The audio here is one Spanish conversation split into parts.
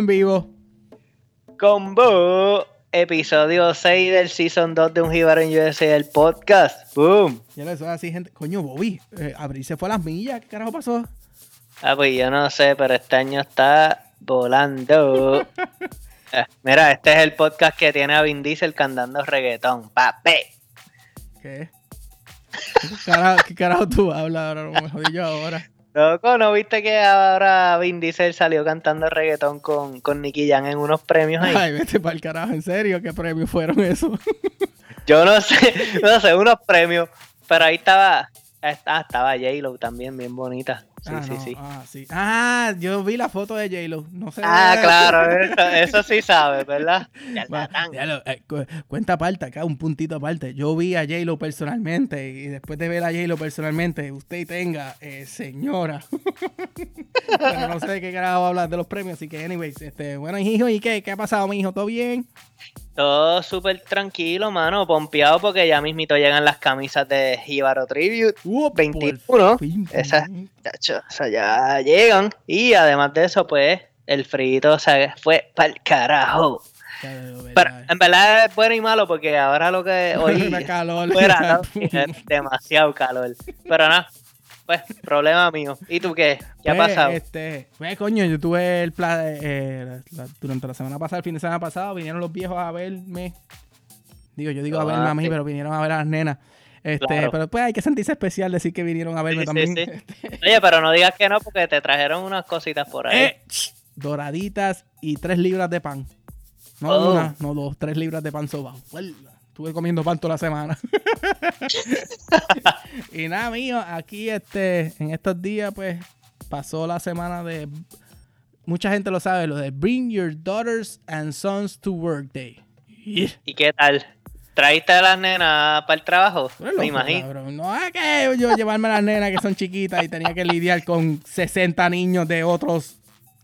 en vivo. Combo, episodio 6 del Season 2 de Un Jíbaro en USA, el podcast. ¡Boom! Ya lo así, gente. Coño, Bobby, eh, Abril se fue a las millas. ¿Qué carajo pasó? Ah, pues yo no sé, pero este año está volando. Eh, Mira, este es el podcast que tiene a Vin Diesel cantando reggaetón. ¡Papi! ¿Qué? ¿Qué carajo, qué carajo tú hablas ahora? No me jodí yo ahora. Loco, ¿no viste que ahora Vin Diesel salió cantando reggaetón con, con Nicky Jam en unos premios ahí? Ay, vete para el carajo, en serio, ¿qué premios fueron esos? Yo no sé, no sé, unos premios. Pero ahí estaba, ah, estaba J-Lo también, bien bonita. Sí, ah, sí, no, sí. Ah, sí. Ah, yo vi la foto de J-Lo. No sé. Ah, claro, eso, eso sí sabes, ¿verdad? Ya Va, ya lo- eh, cu- cuenta aparte, acá un puntito aparte. Yo vi a J-Lo personalmente y después de ver a J-Lo personalmente, usted tenga, eh, señora. Pero no sé qué carajo hablar de los premios, así que, anyways, este, bueno, hijo, ¿y qué? ¿Qué ha pasado, mi hijo? ¿Todo bien? Todo súper tranquilo, mano, pompeado porque ya mismito llegan las camisas de Jíbaro Tribute. Uh, por 21, fin, esa- o sea, ya llegan. Y además de eso, pues, el frito se fue para el carajo. Pero en verdad es bueno y malo porque ahora lo que hoy calor. fuera, ¿no? es demasiado calor. Pero nada, pues, problema mío. ¿Y tú qué? ¿Qué ha Pues, pasado? Este, pues, coño, yo tuve el plan, eh, durante la semana pasada, el fin de semana pasado, vinieron los viejos a verme. Digo, yo digo a verme a mí, sí. pero vinieron a ver a las nenas. Este, Claro. pero pues hay que sentirse especial decir que vinieron a verme Sí, también. sí, sí. Oye, pero no digas que no porque te trajeron unas cositas por ahí. Eh, doraditas y tres libras de pan. No Oh. una, no dos, tres libras de pan sobao. Estuve comiendo pan toda la semana. y nada, mío, aquí este, en estos días, pues, pasó la semana de. Mucha gente lo sabe, lo de Bring Your Daughters and Sons to Work Day. Yeah. ¿Y qué tal? ¿Traíste a las nenas para el trabajo? Eres Me loco, imagino. cabrón. No es que yo llevarme a las nenas que son chiquitas y tenía que lidiar con 60 niños de otros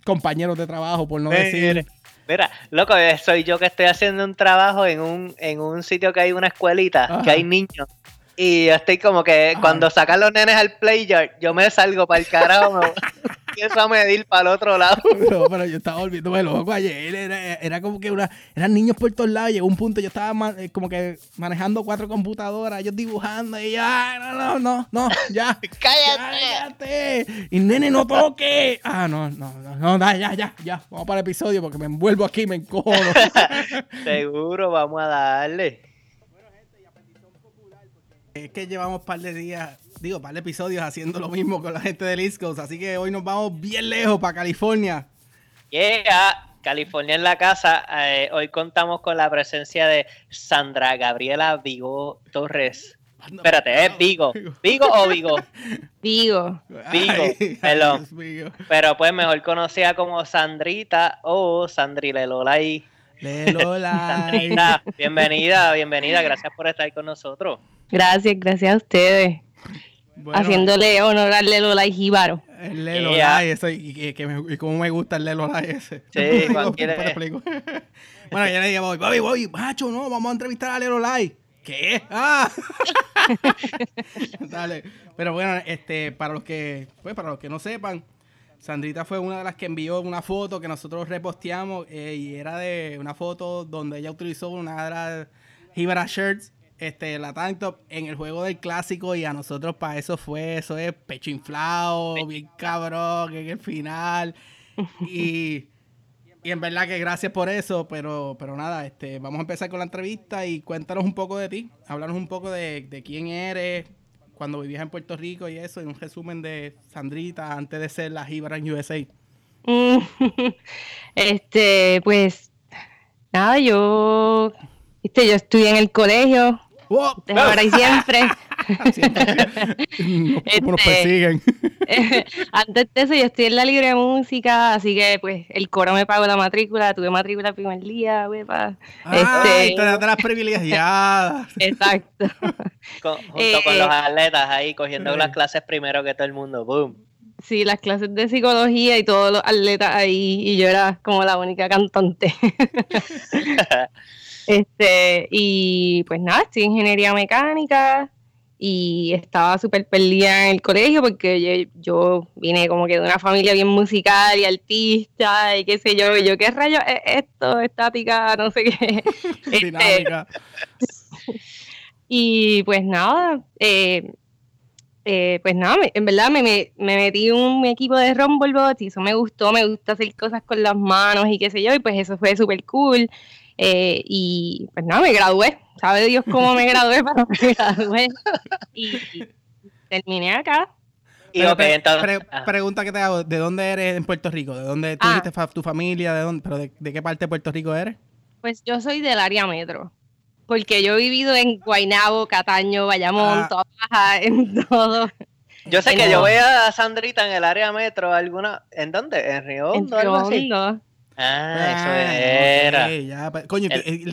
compañeros de trabajo, por no decir. Mira, loco, eh, soy yo que estoy haciendo un trabajo en un, en un sitio que hay una escuelita, Ajá. que hay niños. Y yo estoy como que Ajá. cuando sacan los nenes al playyard, yo me salgo para el carajo, empiezo a medir para el otro lado. Pero, pero yo estaba volviéndome loco ayer. Era, era como que una, eran niños por todos lados. Llegó un punto, yo estaba eh, como que manejando cuatro computadoras, ellos dibujando. Y ya, no, no, no, no, ya. ¡Cállate! ¡Cállate! Y nene, no toque. Ah, no, no, no, no, da, ya, ya, ya. Vamos para el episodio porque me envuelvo aquí, me encojono. Seguro, vamos a darle. es que llevamos un par de días, digo, par de episodios haciendo lo mismo con la gente del East Coast. Así que hoy nos vamos bien lejos para California. Yeah, California en la casa. Eh, hoy contamos con la presencia de Sandra Gabriela Vigo Torres. Espérate, ¿es Vigo? ¿Vigo o Vigo? Vigo, Ay, perdón. Pero pues mejor conocida como Sandrita o Sandrile Lolay. Lelo like. Sandrita, bienvenida, bienvenida, gracias por estar con nosotros. gracias, gracias a ustedes. Bueno, Haciéndole honor al Lelo y Jíbaro. El Lelo Yeah. like, eso, y, y- que me- y cómo me gusta el Lelo like ese. Sí, Digo, cualquiera- ¿cómo te explico? bueno, ya le dije, Bobby, Bobby, Bobby, macho, no, vamos a entrevistar a Lelo like. ¿Qué? Ah. Dale. Pero bueno, este, para los que, pues, para los que no sepan, Sandrita fue una de las que envió una foto que nosotros reposteamos eh, y era de una foto donde ella utilizó una de las Jibara shirts, este, la tank top en el juego del clásico y a nosotros para eso fue, eso es pecho inflado, bien cabrón en el final. Y, y en verdad que gracias por eso, pero, pero nada, este, vamos a empezar con la entrevista y cuéntanos un poco de ti, háblanos un poco de, de quién eres, cuando vivías en Puerto Rico y eso, y un resumen de Sandrita antes de ser la Jibara en USA. Este, pues, nada, yo, viste, yo estudié en el colegio, ¡Oh! ahora y siempre. ¿Cómo nos Este, persiguen? Antes de eso, yo estudié en la libre de música, así que, pues, el coro me pagó la matrícula, tuve matrícula el primer día, wepa. ¡Ay, Este, te las privilegiadas! exacto. Con- junto Eh, con eh. los atletas ahí cogiendo Eh. las clases primero que todo el mundo. Boom. Sí, las clases de psicología y todos los atletas ahí, y yo era como la única cantante. Este, y pues nada, estoy en ingeniería mecánica y estaba súper perdida en el colegio porque yo, vine como que de una familia bien musical y artista y qué sé yo, y yo qué rayos es esto, estática, no sé qué. Este, y pues nada, eh, eh, pues nada, en verdad me, me, metí en un equipo de Rumblebot y eso me gustó, me gusta hacer cosas con las manos y qué sé yo, y pues eso fue súper cool. Eh, y pues nada, me gradué, sabe Dios cómo me gradué, pero me gradué y, terminé acá. Y pregunta que te hago, ¿de dónde eres en Puerto Rico? ¿De dónde tú ah. tu familia? ¿De dónde? ¿Pero de, de qué parte de Puerto Rico eres? Pues yo soy del área metro porque yo he vivido en Guaynabo, Cataño, Bayamón, ah. en todo. Yo sé que yo voy a Sandrita en el área metro, alguna, ¿en dónde? ¿En Río Hondo? En Río Ah, eso ah, era. ya, pues, coño,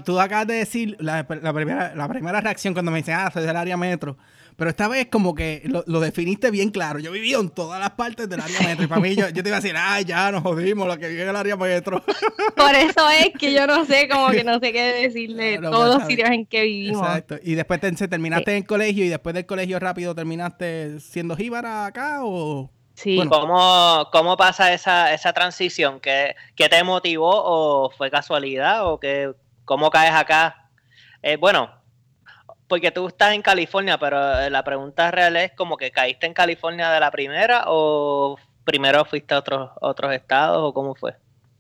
tú acabas de decir la, primera, la primera reacción cuando me dicen, ah, soy del área metro. Pero esta vez como que lo, definiste bien claro. Yo viví en todas las partes del área metro. Y para mí yo, te iba a decir, ay, ya nos jodimos, lo que vive en el área metro. Por eso es que yo no sé, como que no sé qué decirle todos los sitios en que vivimos. Exacto. Y después te, terminaste en el colegio y después del colegio rápido terminaste siendo jíbara acá o... Sí. ¿Cómo, ¿Cómo, pasa esa, esa transición? ¿Qué, ¿Qué, te motivó o fue casualidad o qué, cómo caes acá? Eh, bueno, porque tú estás en California, pero eh, la pregunta real es como que caíste en California de la primera o primero fuiste a otros, otros estados o cómo fue?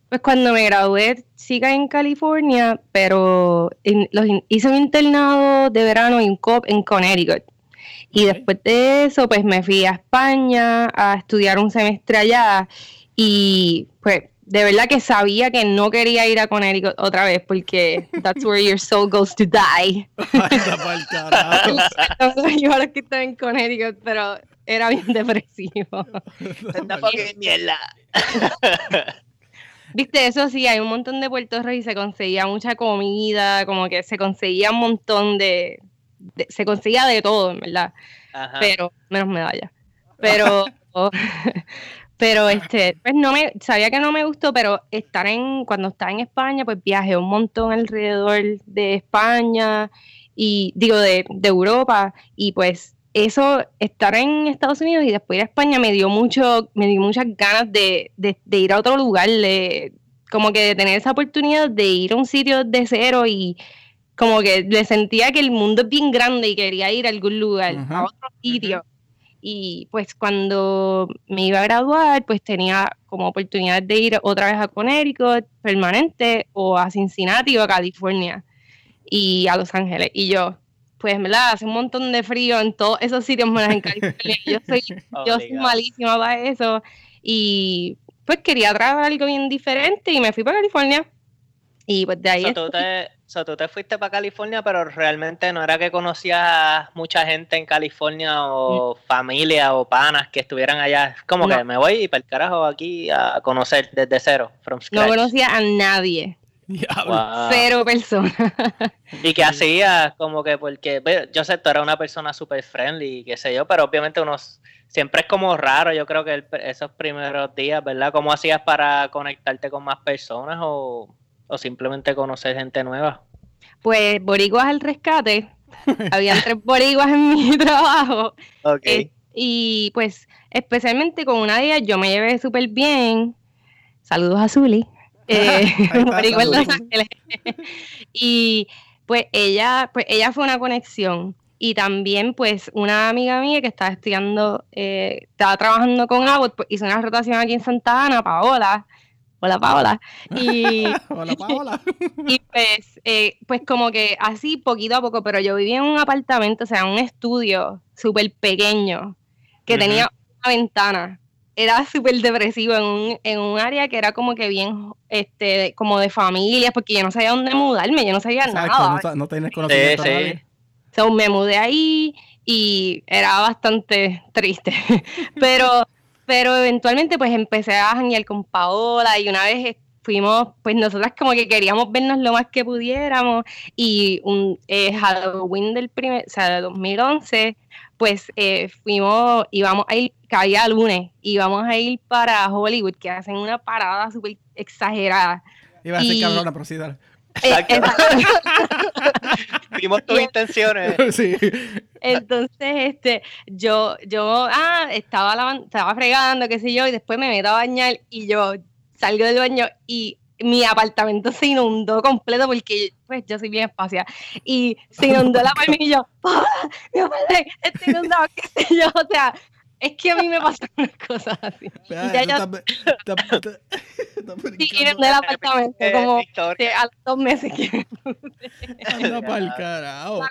Pues cuando me gradué sí caí en California, pero hice un internado de verano en COP en Connecticut. Y después de eso, pues me fui a España a estudiar un semestre allá y pues de verdad que sabía que no quería ir a Connecticut otra vez porque that's where your soul goes to die. yo ahora que estoy en Connecticut, pero era bien depresivo. mierda. Viste, eso sí, hay un montón de Puerto Rico y se conseguía mucha comida, como que se conseguía un montón de, se conseguía de todo, en verdad. Pero, menos medalla. Pero, Pero este, pues no me, sabía que no me gustó, pero estar en, cuando estaba en España, pues viajé un montón alrededor de España y digo de, Europa, y pues eso, estar en Estados Unidos y después ir a España me dio mucho, me dio muchas ganas de, ir a otro lugar, de, como que de tener esa oportunidad de ir a un sitio de cero y como que le sentía que el mundo es bien grande y quería ir a algún lugar, a otro sitio. Y pues cuando me iba a graduar, pues tenía como oportunidad de ir otra vez a Connecticut permanente o a Cincinnati o a California y a Los Ángeles. Y yo, pues, ¿verdad? Hace un montón de frío en todos esos sitios menos en California. yo soy, yo soy malísima para eso. Y pues quería traer algo bien diferente y me fui para California. Y pues de ahí... So, tú, te, tú te fuiste para California, pero realmente no era que conocías mucha gente en California o mm. familia o panas que estuvieran allá. Como que me voy y para el carajo aquí a conocer desde cero, No conocía a nadie. Cero personas. y que hacías como que porque yo sé, tú eras una persona súper friendly, qué sé yo, pero obviamente uno siempre es como raro, yo creo que esos primeros días, ¿verdad? ¿Cómo hacías para conectarte con más personas o o simplemente conocer gente nueva? Pues boricuas al rescate. Habían tres boricuas en mi trabajo. Eh, y pues especialmente con una de ellas yo me llevé súper bien. Saludos a Zuli. Eh, y pues ella, pues ella fue una conexión. Y también, pues, una amiga mía que estaba estudiando, eh, estaba trabajando con Abbott, pues, hizo una rotación aquí en Santa Ana, Paola, hola Paola. Y, hola Paola. y pues, eh, pues como que así poquito a poco, pero yo vivía en un apartamento, o sea, un estudio súper pequeño, que tenía una ventana. Era súper depresivo en un, en un área que era como que bien, este, como de familia, porque yo no sabía dónde mudarme, yo no sabía nada. No, no tenés conocimiento sí, me mudé ahí y era bastante triste. pero pero eventualmente pues empecé a janguear con Paola y una vez fuimos, pues nosotras como que queríamos vernos lo más que pudiéramos y un eh, Halloween del primer, o sea, de 2011, pues eh, fuimos, íbamos a ir, caía lunes, íbamos a ir para Hollywood, que hacen una parada súper exagerada. Iba a ser cabrona, pero sí, dale. Exacto. Vimos tus intenciones. Sí. Entonces, este, yo, yo, ah, estaba estaba fregando, qué sé yo, y después me meto a bañar y yo salgo del baño y mi apartamento se inundó completo porque pues yo soy bien espacial y se inundó la palma y yo, mi apartamento está inundado, qué sé yo, o sea, es que a mí me pasan unas cosas así. y ya yo... Sí, inundé el apartamento como a los dos meses que... Anda pa'l carajo.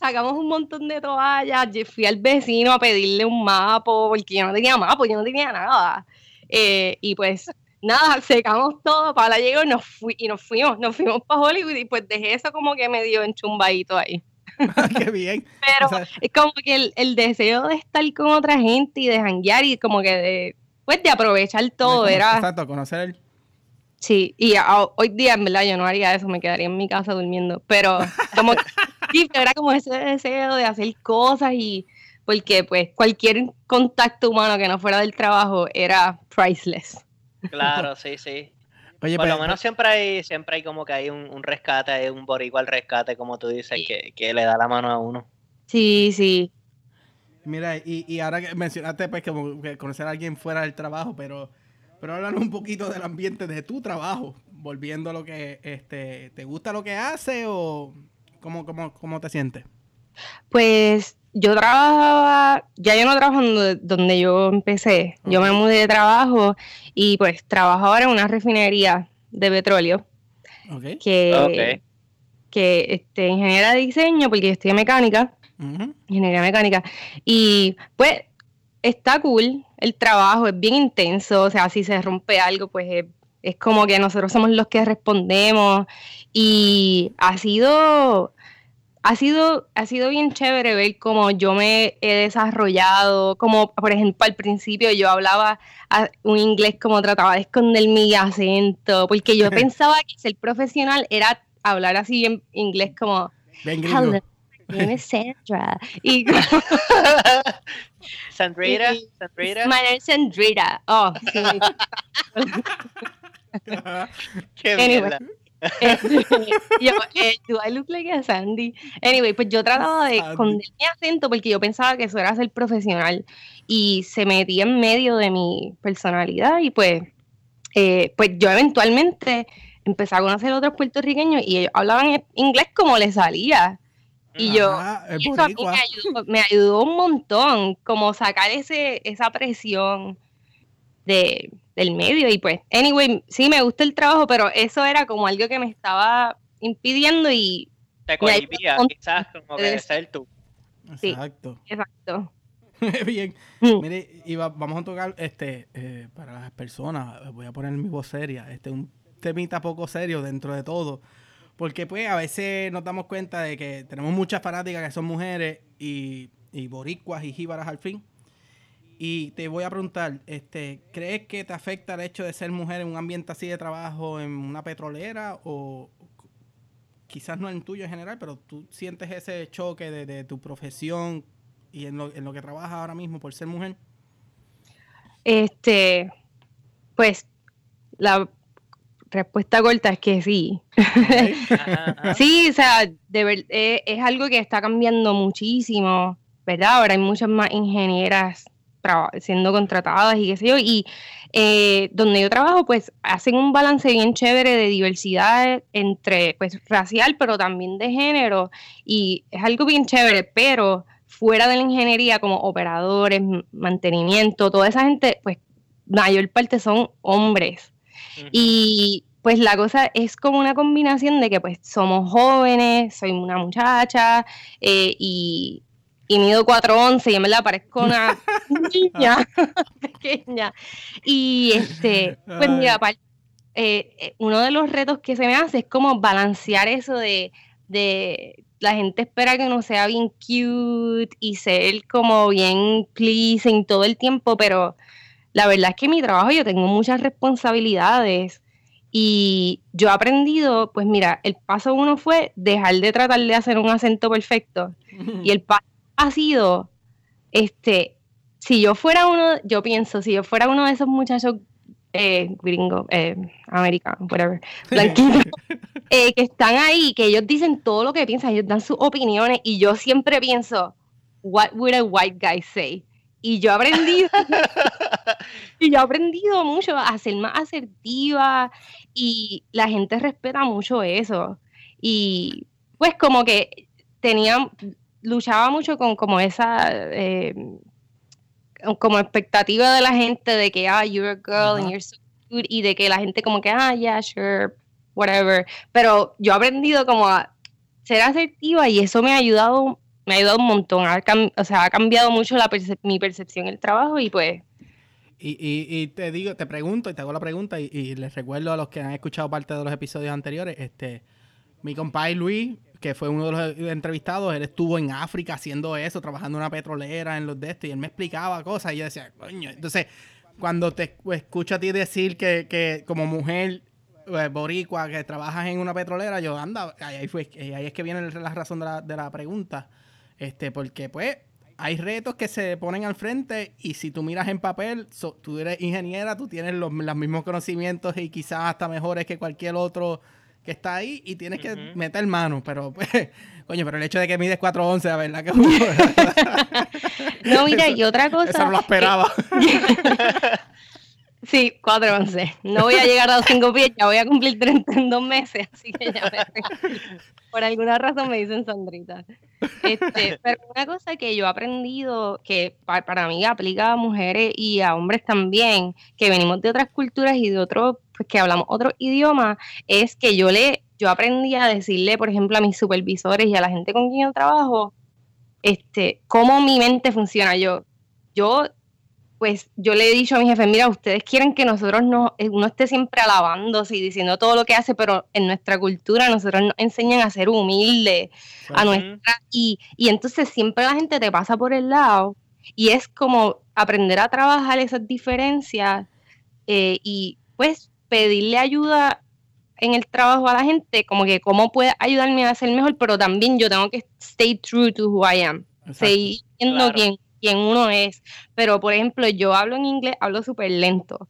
sacamos un montón de toallas, yo fui al vecino a pedirle un mapa porque yo no tenía mapa, yo no tenía nada. Eh, y pues nada, secamos todo, para la llegó y nos, fui, y nos fuimos, nos fuimos para Hollywood y pues dejé eso como que me dio enchumbadito ahí. Qué bien. Pero es como que el, deseo de estar con otra gente y de janguear y como que de, pues de aprovechar todo era... Exacto, conocer. Sí, y hoy día en verdad yo no haría eso, me quedaría en mi casa durmiendo, pero como que sí, era como ese deseo de hacer cosas y porque pues cualquier contacto humano que no fuera del trabajo era priceless. Claro, sí, sí. Oye, Por lo menos siempre hay, siempre hay como que hay un, rescate, un boricua al rescate, como tú dices, que, le da la mano a uno. Sí, sí. Mira, y, y ahora que mencionaste pues que conocer a alguien fuera del trabajo, pero, pero háblanos un poquito del ambiente de tu trabajo, volviendo a lo que, este, ¿te gusta lo que hace o cómo, cómo, cómo te sientes? Pues yo trabajaba, ya yo no trabajo donde, yo empecé, yo me mudé de trabajo y pues trabajo ahora en una refinería de petróleo. Que, que este, ingeniera de diseño, porque yo estoy en mecánica, ingeniería mecánica, y pues está cool el trabajo, es bien intenso, o sea, si se rompe algo, pues es, es como que nosotros somos los que respondemos. Y ha sido ha sido, ha sido bien chévere ver cómo yo me he desarrollado, como por ejemplo al principio yo hablaba un inglés como trataba de esconder mi acento, porque yo pensaba que ser profesional era hablar así en inglés como Hello, my Sandra. Y, Sandrita, Sandrita. My name is Sandrita. Oh, Qué anyway, yo, eh, do I look like a Sandy? Anyway, pues yo trataba de esconder mi acento porque yo pensaba que eso era ser profesional y se metía en medio de mi personalidad y pues, eh, pues yo eventualmente empecé a conocer a otros puertorriqueños y ellos hablaban inglés como les salía. Y yo, eso a mí me ayudó, me ayudó un montón, como sacar ese, esa presión de, del medio. Y pues, anyway, sí me gusta el trabajo, pero eso era como algo que me estaba impidiendo y... Te cohibía, quizás, como que ser tú. Exacto. exacto. Bien. Mm. Mire, y vamos a tocar, este, eh, para las personas, voy a poner mi voz seria, este, un temita poco serio dentro de todo. Porque pues a veces nos damos cuenta de que tenemos muchas fanáticas que son mujeres y, y boricuas y jíbaras al fin. Y te voy a preguntar, este, ¿crees que te afecta el hecho de ser mujer en un ambiente así de trabajo, en una petrolera? O quizás no en tuyo en general, pero tú sientes ese choque de, tu profesión y en lo, en lo que trabajas ahora mismo por ser mujer? Este, pues la respuesta corta es que sí. sí, o sea, de eh, es algo que está cambiando muchísimo, ¿verdad? Ahora hay muchas más ingenieras siendo contratadas y qué sé yo. Y eh, donde yo trabajo, pues hacen un balance bien chévere de diversidad entre, pues, racial, pero también de género. Y es algo bien chévere, pero fuera de la ingeniería, como operadores, mantenimiento, toda esa gente, pues, mayor parte son hombres. Y pues la cosa es como una combinación de que pues somos jóvenes, soy una muchacha eh, y, y mido 4'11 y en verdad parezco una niña pequeña. Y este, pues mira, eh, eh, uno de los retos que se me hace es como balancear eso de, de la gente espera que uno sea bien cute y ser como bien pleasing todo el tiempo, pero la verdad es que en mi trabajo yo tengo muchas responsabilidades y yo he aprendido, pues mira, el paso uno fue dejar de tratar de hacer un acento perfecto y el paso ha sido, este, si yo fuera uno, yo pienso, si yo fuera uno de esos muchachos eh, gringo, eh, americano, whatever, blanquitos, eh, que están ahí, que ellos dicen todo lo que piensan, ellos dan sus opiniones y yo siempre pienso, what would a white guy say? Y yo he aprendido, y yo he aprendido mucho a ser más asertiva y la gente respeta mucho eso. Y pues como que tenía, luchaba mucho con como esa eh, como expectativa de la gente de que, ah, you're a girl and you're so good, y de que la gente como que, ah, yeah, sure, whatever. Pero yo he aprendido como a ser asertiva y eso me ha ayudado, me ha ayudado un montón. o sea, ha cambiado mucho la mi percepción del trabajo y pues... Y, y, te digo, te pregunto y te hago la pregunta y, les recuerdo a los que han escuchado parte de los episodios anteriores, este, mi compadre Luis que fue uno de los entrevistados, él estuvo en África haciendo eso, trabajando en una petrolera, en los de estos, y él me explicaba cosas, y yo decía, coño, entonces, cuando te escucho a ti decir que, que como mujer pues, boricua, que trabajas en una petrolera, yo, anda, ahí, fue, ahí es que viene la razón de la, de la pregunta, este, porque pues hay retos que se ponen al frente y si tú miras en papel, tú eres ingeniera, tú tienes los, los mismos conocimientos y quizás hasta mejores que cualquier otro que está ahí y tienes que meter mano, pero pues, coño, pero el hecho de que mides 4'11, la verdad que... no, mira, y otra cosa... Eso no lo esperaba. Sí, 4'11. No voy a llegar a los 5 pies, ya voy a cumplir 30 en dos meses, así que ya me... Por alguna razón me dicen Sandrita. Este, pero una cosa que yo he aprendido, que para mí aplica a mujeres y a hombres también, que venimos de otras culturas y de otros, pues que hablamos otro idioma, es que yo le, yo aprendí a decirle, por ejemplo, a mis supervisores y a la gente con quien yo trabajo, este, cómo mi mente funciona. Yo, yo pues yo le he dicho a mi jefe, mira, ustedes quieren que nosotros no, eh, uno esté siempre alabándose y diciendo todo lo que hace, pero en nuestra cultura nosotros nos enseñan a ser humildes, a nuestra, y, y entonces siempre la gente te pasa por el lado y es como aprender a trabajar esas diferencias eh, y pues pedirle ayuda en el trabajo a la gente, como que cómo puede ayudarme a ser mejor, pero también yo tengo que stay true to who I am, seguir siendo quien quién uno es. Pero, por ejemplo, yo hablo en inglés, hablo súper lento.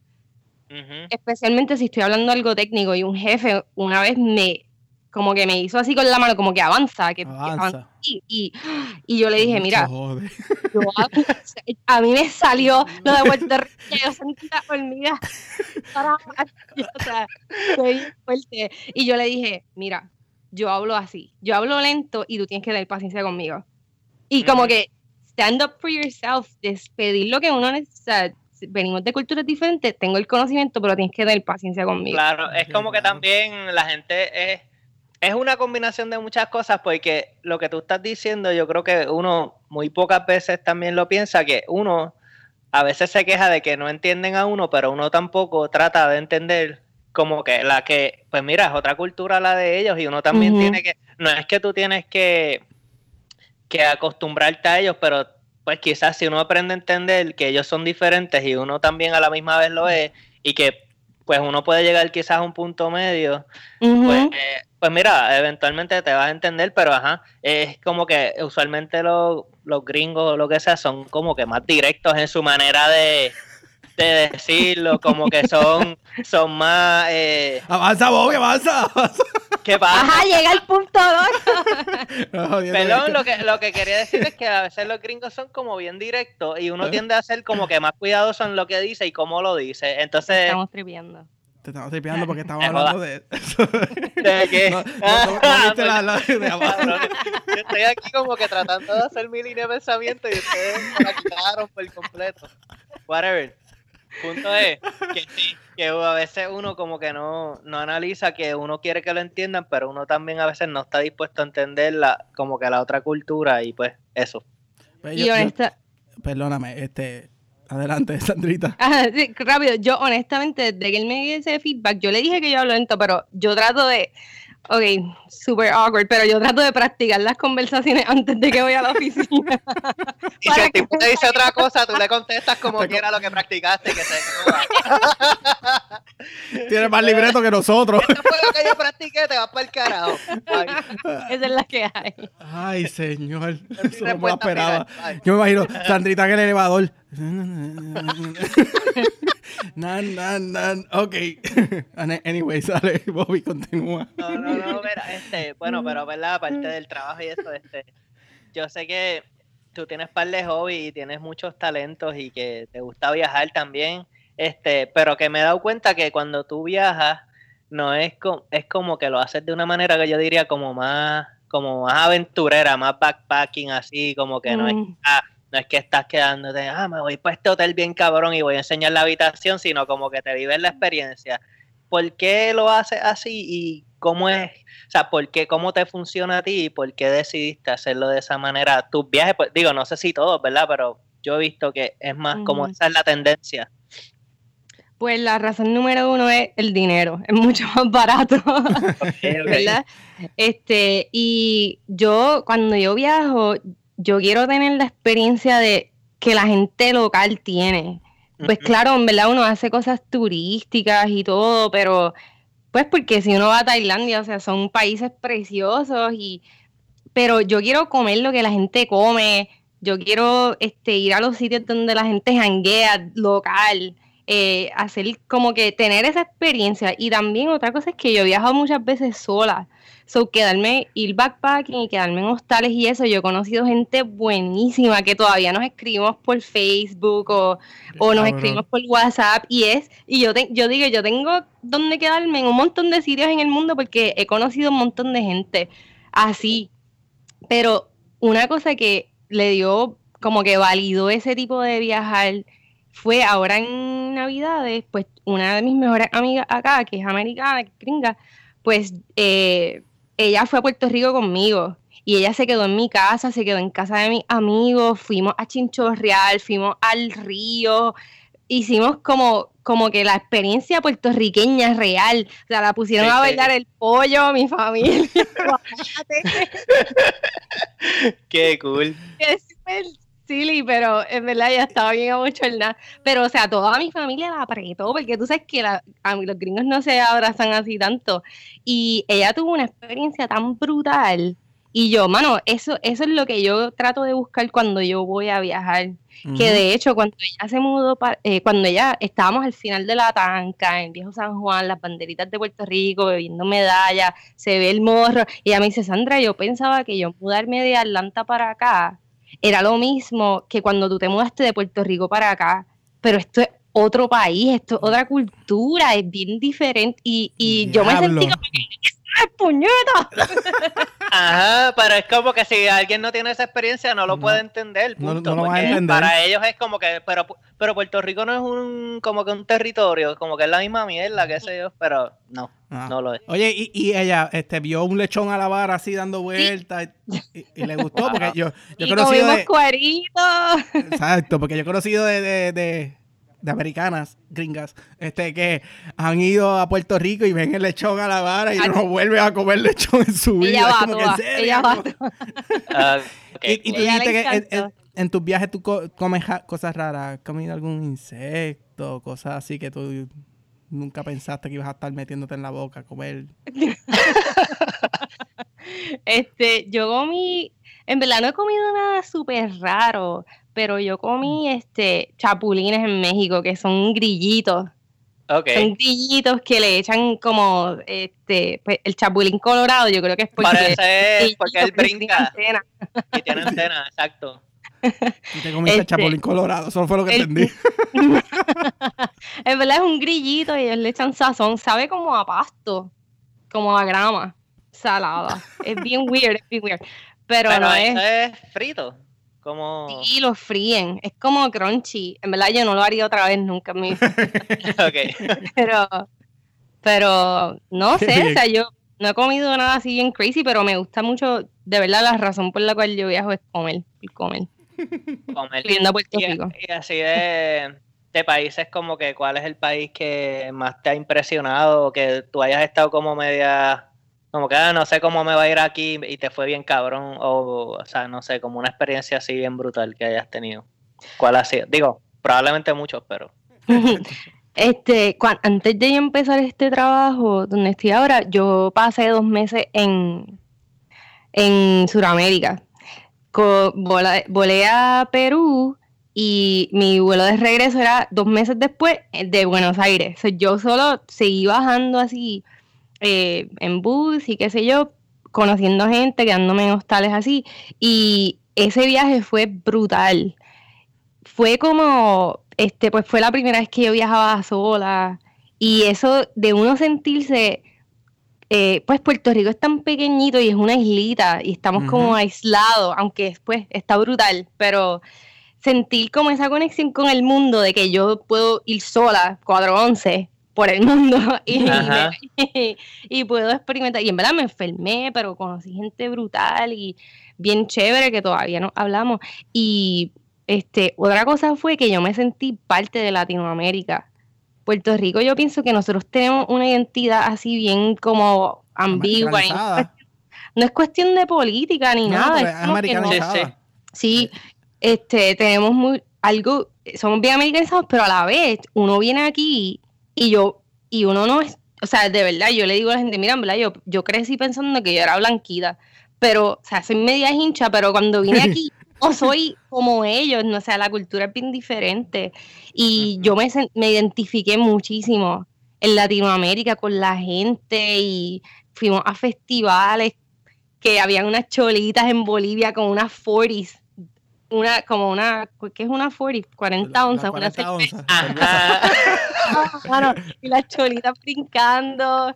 Especialmente si estoy hablando algo técnico y un jefe una vez me como que me hizo así con la mano, como que avanza, que, avanza. y, y, yo le dije, mira, a, mí me salió lo de Puerto Rico, yo sentí la hormiga fuerte. Y yo le dije, mira, yo hablo así, yo hablo lento y tú tienes que tener paciencia conmigo. Y como que stand up for yourself, despedir lo que uno necesita. Venimos de culturas diferentes, tengo el conocimiento, pero tienes que tener paciencia conmigo. Claro, es como que también la gente es, es una combinación de muchas cosas, porque lo que tú estás diciendo, yo creo que uno muy pocas veces también lo piensa, que uno a veces se queja de que no entienden a uno, pero uno tampoco trata de entender como que la que, pues mira, es otra cultura la de ellos y uno también tiene que, no es que tú tienes que que acostumbrarte a ellos, pero pues quizás si uno aprende a entender que ellos son diferentes y uno también a la misma vez lo es y que pues uno puede llegar quizás a un punto medio, pues, eh, pues, mira, eventualmente te vas a entender, pero ajá, es como que usualmente los, los gringos o lo que sea son como que más directos en su manera de, de decirlo, como que son, son más... Eh... Avanza, Bobby, avanza, avanza. ¿Qué pasa? Ajá, llega el punto dos. Perdón, lo que, lo que quería decir es que a veces los gringos son como bien directos y uno ¿Eh? tiende a ser como que más cuidadoso en lo que dice y cómo lo dice. Entonces... Estamos triviando. Te estamos tripeando porque estamos hablando de eso. ¿De qué? No, no, la, la, Yo estoy aquí como que tratando de hacer mi línea de pensamiento y ustedes me la quitaron por completo. Whatever. Punto es que sí, que a veces uno como que no, no analiza que uno quiere que lo entiendan, pero uno también a veces no está dispuesto a entender la, como que la otra cultura y pues eso. Pues y honesta... perdóname, este, adelante, Sandrita. sí, rápido, yo honestamente, desde que él me dio ese feedback, yo le dije que yo hablo lento, pero yo trato de Ok, super awkward, pero yo trato de practicar las conversaciones antes de que voy a la oficina. y si el tipo te dice otra cosa, tú le contestas como quiera lo que practicaste, que se Tienes más libreto que nosotros. Eso fue lo que yo practiqué, te vas para el carajo. Esa es la que hay. Ay, señor. Eso no me esperaba. Yo me imagino Sandrita en el elevador. nan, nan, nan. Ok. anyway, sale, Bobby, continúa. No, no, no, mira, este, bueno, pero verdad, aparte del trabajo y eso, este, yo sé que tú tienes par de hobby y tienes muchos talentos y que te gusta viajar también, este, pero que me he dado cuenta que cuando tú viajas, no es como, es como que lo haces de una manera que yo diría como más, como más aventurera, más backpacking, así, como que no es mm. ah, no es que estás quedándote, ah, me voy para este hotel bien cabrón y voy a enseñar la habitación, sino como que te vives la experiencia. ¿Por qué lo haces así y cómo es, o sea, por qué, cómo te funciona a ti y por qué decidiste hacerlo de esa manera? Tus viajes, pues digo, no sé si todos, ¿verdad? Pero yo he visto que es más como esa es la tendencia. Pues la razón número uno es el dinero, es mucho más barato, ¿verdad? Este, y yo cuando yo viajo, yo quiero tener la experiencia de que la gente local tiene. Pues claro, en verdad uno hace cosas turísticas y todo, pero pues porque si uno va a Tailandia, o sea, son países preciosos y pero yo quiero comer lo que la gente come, yo quiero este ir a los sitios donde la gente janguea local, eh, hacer como que tener esa experiencia. Y también otra cosa es que yo he viajado muchas veces sola So, quedarme, ir backpacking y quedarme en hostales y eso, yo he conocido gente buenísima que todavía nos escribimos por Facebook o, nos escribimos por WhatsApp y es, y yo, te, yo digo, yo tengo donde quedarme en un montón de sitios en el mundo porque he conocido un montón de gente así. Pero una cosa que le dio, como que validó ese tipo de viajar, fue ahora en Navidades, pues una de mis mejores amigas acá, que es americana, que es gringa, pues eh, ella fue a Puerto Rico conmigo y ella se quedó en mi casa, se quedó en casa de mis amigos, fuimos a Chinchorreal, fuimos al río, hicimos como, como que la experiencia puertorriqueña real. O sea, la pusieron a bailar el pollo, mi familia. Qué cool. Es súper silly, pero en verdad ya estaba bien nada. Pero, o sea, toda mi familia la apretó, porque tú sabes que a mí los gringos no se abrazan así tanto. Y ella tuvo una experiencia tan brutal. Y yo, mano, eso, eso es lo que yo trato de buscar cuando yo voy a viajar. Que de hecho, cuando ella se mudó, eh, cuando ella estábamos al final de la tanca, en Viejo San Juan, las banderitas de Puerto Rico, bebiendo medallas, se ve el morro. Y ella me dice, Sandra, yo pensaba que yo mudarme de Atlanta para acá era lo mismo que cuando tú te mudaste de Puerto Rico para acá, pero esto es otro país, esto es otra cultura, es bien diferente. Y, y yo me sentí como que puñeta! Ajá, pero es como que si alguien no tiene esa experiencia no lo puede entender, punto. No, Para ellos es como que, pero, pero Puerto Rico no es un como que un territorio, como que es la misma mierda, qué sé yo, pero no, ah. no lo es. Oye, y, y, ella este, vio un lechón a la vara así dando vueltas y, le gustó, porque yo, yo he conocido de... Exacto, porque yo he conocido de de americanas, gringas, este, que han ido a Puerto Rico y ven el lechón a la vara y no vuelven a comer lechón en su vida. Ella va, como que ella va. Ah, y, tú dijiste que en, tus viajes tú comes cosas raras. ¿Has comido algún insecto? Cosas así que tú nunca pensaste que ibas a estar metiéndote en la boca a comer. este, yo comí, en verdad no he comido nada súper raro, pero yo comí mm. este chapulines en México, que son grillitos. Okay. Son grillitos que le echan como este pues, el chapulín colorado, yo creo que es porque, Parece, porque él brinca y tiene antena, exacto. Y te comiste este, chapulín colorado, eso fue lo que entendí. en verdad es un grillito y ellos le echan sazón, sabe como a pasto, como a grama salada. Es bien weird, es bien weird. Pero, no es... es frito. Como... Sí, lo fríen. Es como crunchy. En verdad yo no lo haría otra vez nunca. Mi... pero, pero no sé, o sea, yo no he comido nada así bien crazy, pero me gusta mucho, de verdad, la razón por la cual yo viajo es comer, y comer. Comer. y, así de, de países como que, ¿cuál es el país que más te ha impresionado? Que tú hayas estado como media como que ah, no sé cómo me va a ir aquí y te fue bien cabrón, o, o sea, no sé, como una experiencia así bien brutal que hayas tenido. ¿Cuál ha sido? Digo, probablemente muchos, pero... este, antes de empezar este trabajo donde estoy ahora, yo pasé dos meses en, en Sudamérica. volé a Perú y mi vuelo de regreso era dos meses después eh, de Buenos Aires. yo solo seguí bajando así eh, en bus y qué sé yo, conociendo gente, quedándome en hostales así. Y ese viaje fue brutal. Fue como, este, pues fue la primera vez que yo viajaba sola. Y eso de uno sentirse, eh, pues Puerto Rico es tan pequeñito y es una islita y estamos como aislados, aunque después está brutal, pero sentir como esa conexión con el mundo de que yo puedo ir sola, 411, por el mundo y, y, puedo experimentar. Y en verdad me enfermé, pero conocí gente brutal y bien chévere que todavía no hablamos. Y este, otra cosa fue que yo me sentí parte de Latinoamérica. Puerto Rico, yo pienso que nosotros tenemos una identidad así bien como ambigua. no es cuestión de política ni nada. Es sí, este, tenemos muy, algo, somos bien americanizados, pero a la vez uno viene aquí y yo, y uno no es, o sea, de verdad, yo le digo a la gente, mira, ¿verdad? Yo, yo crecí pensando que yo era blanquita, pero, o sea, soy media hincha, pero cuando vine aquí, no soy como ellos, no o sea, la cultura es bien diferente. Y yo me, me identifiqué muchísimo en Latinoamérica con la gente y fuimos a festivales que habían unas cholitas en Bolivia con unas 40s una, como una, ¿qué es una 40? 40 onzas, 40 onzas. bueno, y las cholitas brincando.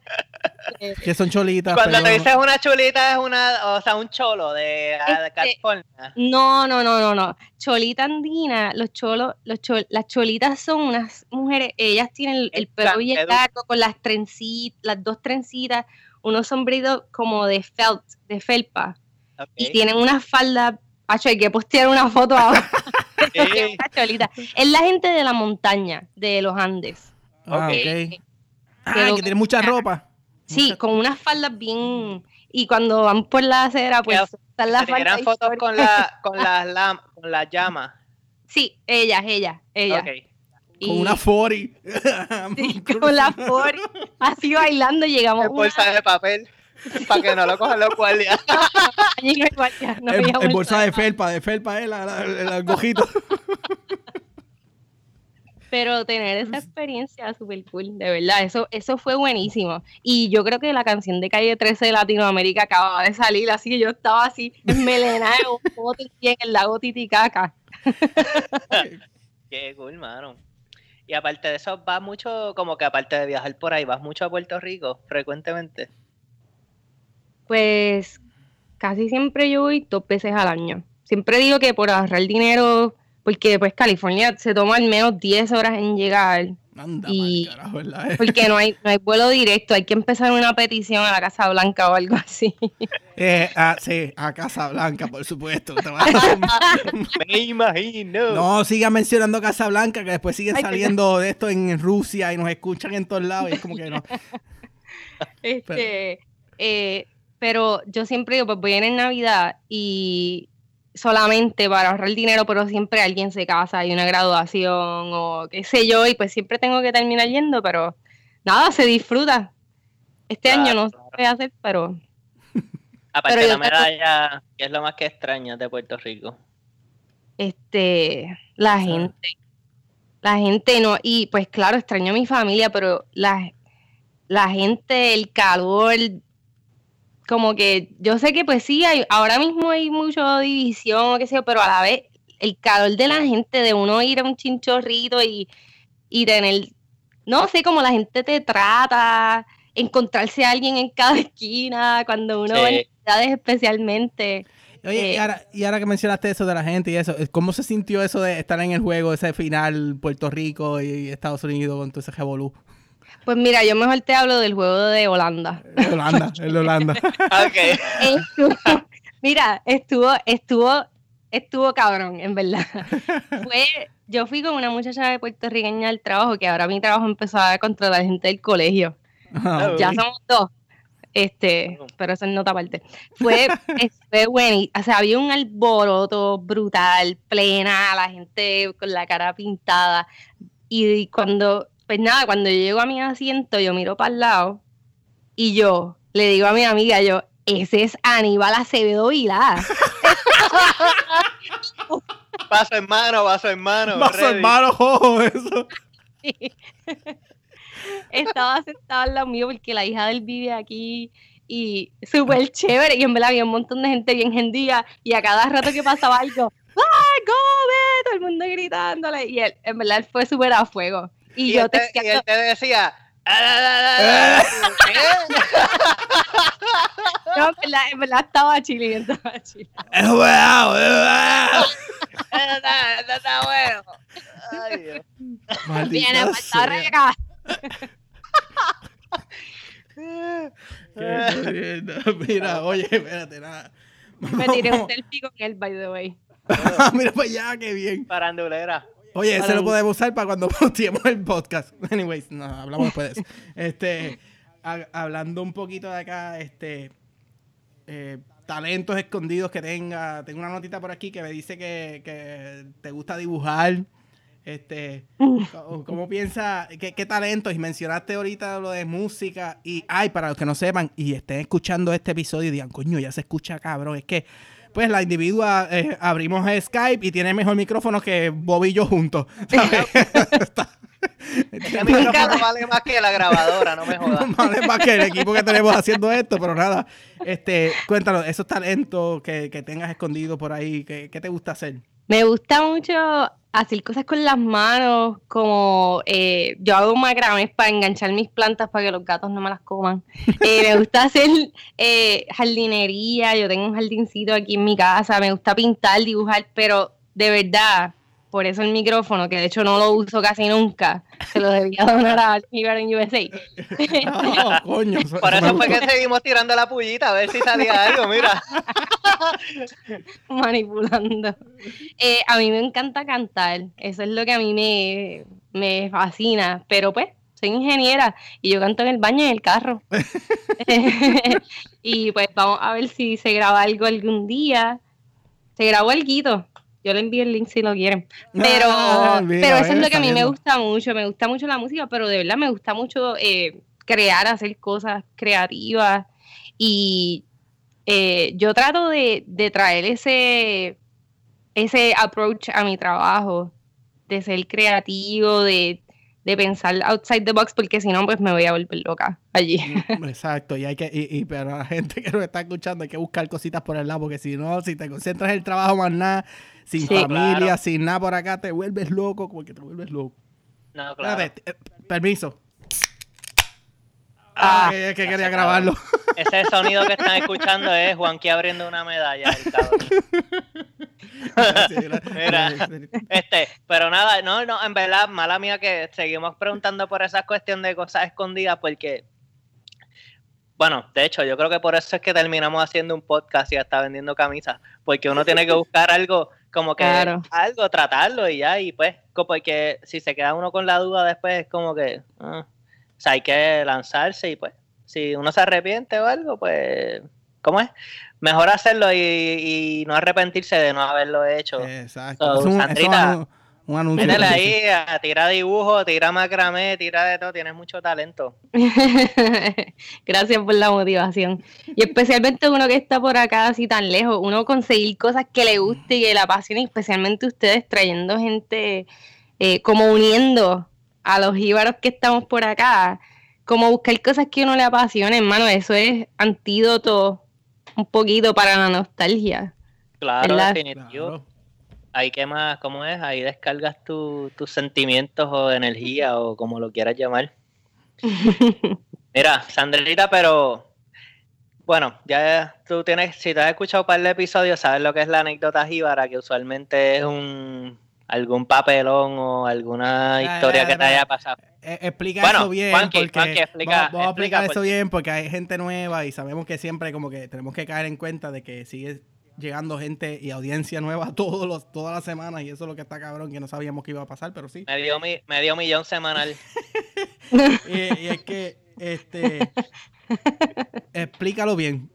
¿Qué son cholitas? Cuando te dices una cholita es una, o sea, un cholo de, este, California. No, no, no, no, no. Cholita andina, los cholos, los las cholitas son unas mujeres, ellas tienen el, pelo bien largo con las trencitas, las dos trencitas, unos sombritos como de felt, de felpa. Y tienen una falda hay que postear una foto ahora. es la gente de la montaña, de los Andes. Ah, ok. Ah, que tiene mucha ropa. Sí, con unas faldas bien... Y cuando van por la acera, pues están las faldas. fotos con, la, con, las con las llamas. Sí, ellas, ellas, ellas. Con una 40. Sí, con la 40. Así bailando llegamos. En bolsa de papel. para que no lo cojan los guardias. en, bolsa de felpa, de felpa, eh, el agujito. Pero tener esa experiencia súper cool, de verdad, eso, eso fue buenísimo. Y yo creo que la canción de Calle 13 de Latinoamérica acababa de salir, así que yo estaba así, enmelenada en el lago Titicaca. Qué cool, mano. Y aparte de eso, vas mucho, como que aparte de viajar por ahí, vas mucho a Puerto Rico frecuentemente pues casi siempre yo voy dos veces al año. Siempre digo que por ahorrar dinero, porque pues California se toma al menos 10 horas en llegar. y porque no hay, no hay vuelo directo, hay que empezar una petición a la Casa Blanca o algo así. Eh, ah, sí, a Casa Blanca, por supuesto. Me imagino. No, sigan mencionando Casa Blanca, que después siguen saliendo de esto en Rusia y nos escuchan en todos lados. Y es como que no. Este, eh, pero yo siempre digo, pues voy en Navidad y solamente para ahorrar el dinero, pero siempre alguien se casa, hay una graduación o qué sé yo, y pues siempre tengo que terminar yendo, pero nada, se disfruta. Este año no se puede hacer, pero... Aparte de la medalla, ¿qué es lo más que extrañas de Puerto Rico? Este, la gente. La gente no, y pues claro, extraño a mi familia, pero la, la gente, el calor, como que yo sé que pues sí, hay, ahora mismo hay mucha división, qué sé yo, pero a la vez el calor de la gente, de uno ir a un chinchorrito y, y tener, no sé, cómo la gente te trata, encontrarse a alguien en cada esquina, cuando uno va en ciudades especialmente. Oye, y, eh, ahora, y ahora que mencionaste eso de la gente y eso, ¿cómo se sintió eso de estar en el juego, ese final Puerto Rico y Estados Unidos con todo ese revolú? Pues mira, yo mejor te hablo del juego de Holanda. Holanda, el Holanda. ok. mira, estuvo, estuvo, estuvo cabrón, en verdad. Fue, yo fui con una muchacha puertorriqueña al trabajo, que ahora mi trabajo empezó a contratar gente del colegio. Ah, ya somos dos. Este, pero eso es nota aparte. Fue, fue bueno, o sea, había un alboroto brutal, plena, la gente con la cara pintada. Y cuando pues nada, cuando yo llego a mi asiento, yo miro para el lado y yo le digo a mi amiga, yo, ese es Aníbal Acevedo Vilá. Vaso en mano, vaso en mano. Vaso en mano, ojo, eso. Estaba sentado al lado mío porque la hija del vive aquí y súper chévere. Y en verdad había un montón de gente bien gendía y a cada rato que pasaba algo, ¡ay, come! Todo el mundo gritándole. Y él, en verdad, él fue súper a fuego. Y, yo te, y él te decía, ah, no, en verdad, en verdad estaba chile, estaba chile. Es bueno, Está, está bueno. Ay, Dios. Viene Puerto Rico. Mira, oye, espérate, nada. Me tiré un selfie con él, by the way. Mira para allá, qué bien. Parandulera. Oye, ese lo podemos usar para cuando posteemos el podcast. Anyways, no, hablamos después de eso. Este, hablando un poquito de acá, este, eh, talentos escondidos que tenga. Tengo una notita por aquí que me dice que, que te gusta dibujar. Este, ¿cómo, piensa? Qué, ¿Qué talentos? Y mencionaste ahorita lo de música. Y, ay, para los que no sepan y estén escuchando este episodio y digan, coño, ya se escucha cabrón. Es que, pues, la individua eh, abrimos Skype y tiene mejor micrófono que Bob y yo juntos. El micrófono vale más que la grabadora, no me jodas. vale más que el equipo que tenemos haciendo esto, pero nada. Este, cuéntanos, esos talentos que, que tengas escondidos por ahí, ¿qué, ¿qué te gusta hacer? Me gusta mucho hacer cosas con las manos, como eh, yo hago macrames para enganchar mis plantas para que los gatos no me las coman. Eh, me gusta hacer eh, jardinería, yo tengo un jardincito aquí en mi casa, me gusta pintar, dibujar, pero de verdad, por eso el micrófono, que de hecho no lo uso casi nunca, se lo debía donar a Fever en USA. No, coño, por eso fue que seguimos tirando la pullita a ver si salía algo, mira. Manipulando. Eh, a mí me encanta cantar, eso es lo que a mí me, me fascina, pero pues soy ingeniera y yo canto en el baño y en el carro. y pues vamos a ver si se graba algo algún día. Se grabó el guito yo le envío el link si lo quieren. Pero, ah, pero eso es lo que a mí me gusta mucho. Me gusta mucho la música, pero de verdad me gusta mucho eh, crear, hacer cosas creativas. Y eh, yo trato de, de traer ese, ese approach a mi trabajo, de ser creativo, de de pensar outside the box porque si no pues me voy a volver loca allí. Mm, exacto, y hay que y, y pero la gente que nos está escuchando hay que buscar cositas por el lado porque si no si te concentras en el trabajo más nada, sin familia, sin nada por acá te vuelves loco porque te vuelves loco. No, claro. Eh, permiso. Ah, que, quería grabarlo. Ese sonido que están escuchando es Juanqui abriendo una medalla. Mira, este, pero nada, no, no, en verdad, mala mía que seguimos preguntando por esa cuestión de cosas escondidas, porque, bueno, de hecho, yo creo que por eso es que terminamos haciendo un podcast y hasta vendiendo camisas, porque uno tiene que buscar algo, como que algo, tratarlo y ya, y pues, porque si se queda uno con la duda después, es como que, ah, o sea, hay que lanzarse y pues, si uno se arrepiente o algo, pues, ¿cómo es? mejor hacerlo y, no arrepentirse de no haberlo hecho. Exacto. un, Sandrita, un, anuncio. Métele ahí, a, tira dibujo, tira macramé, tira de todo, tienes mucho talento. Gracias por la motivación. Y especialmente uno que está por acá así tan lejos, uno conseguir cosas que le guste y que le apasione, especialmente ustedes trayendo gente, eh, como uniendo a los jíbaros que estamos por acá, como buscar cosas que uno le apasione, hermano, eso es antídoto un poquito para la nostalgia. Claro, definitivo. Ahí más, ¿cómo es? Ahí descargas tus sentimientos o energía o como lo quieras llamar. Mira, Sandrita, pero bueno, ya tú tienes, si te has escuchado un par de episodios, sabes lo que es la anécdota jíbara, que usualmente es un algún papelón o alguna historia que te haya pasado. Eh, explica eso bien. porque vamos, a explicar eso bien porque hay gente nueva y sabemos que siempre como que tenemos que caer en cuenta de que sigue llegando gente y audiencia nueva todos los, todas las semanas y eso es lo que está cabrón que no sabíamos que iba a pasar, pero sí. Medio, medio millón semanal. y, es que este explícalo bien.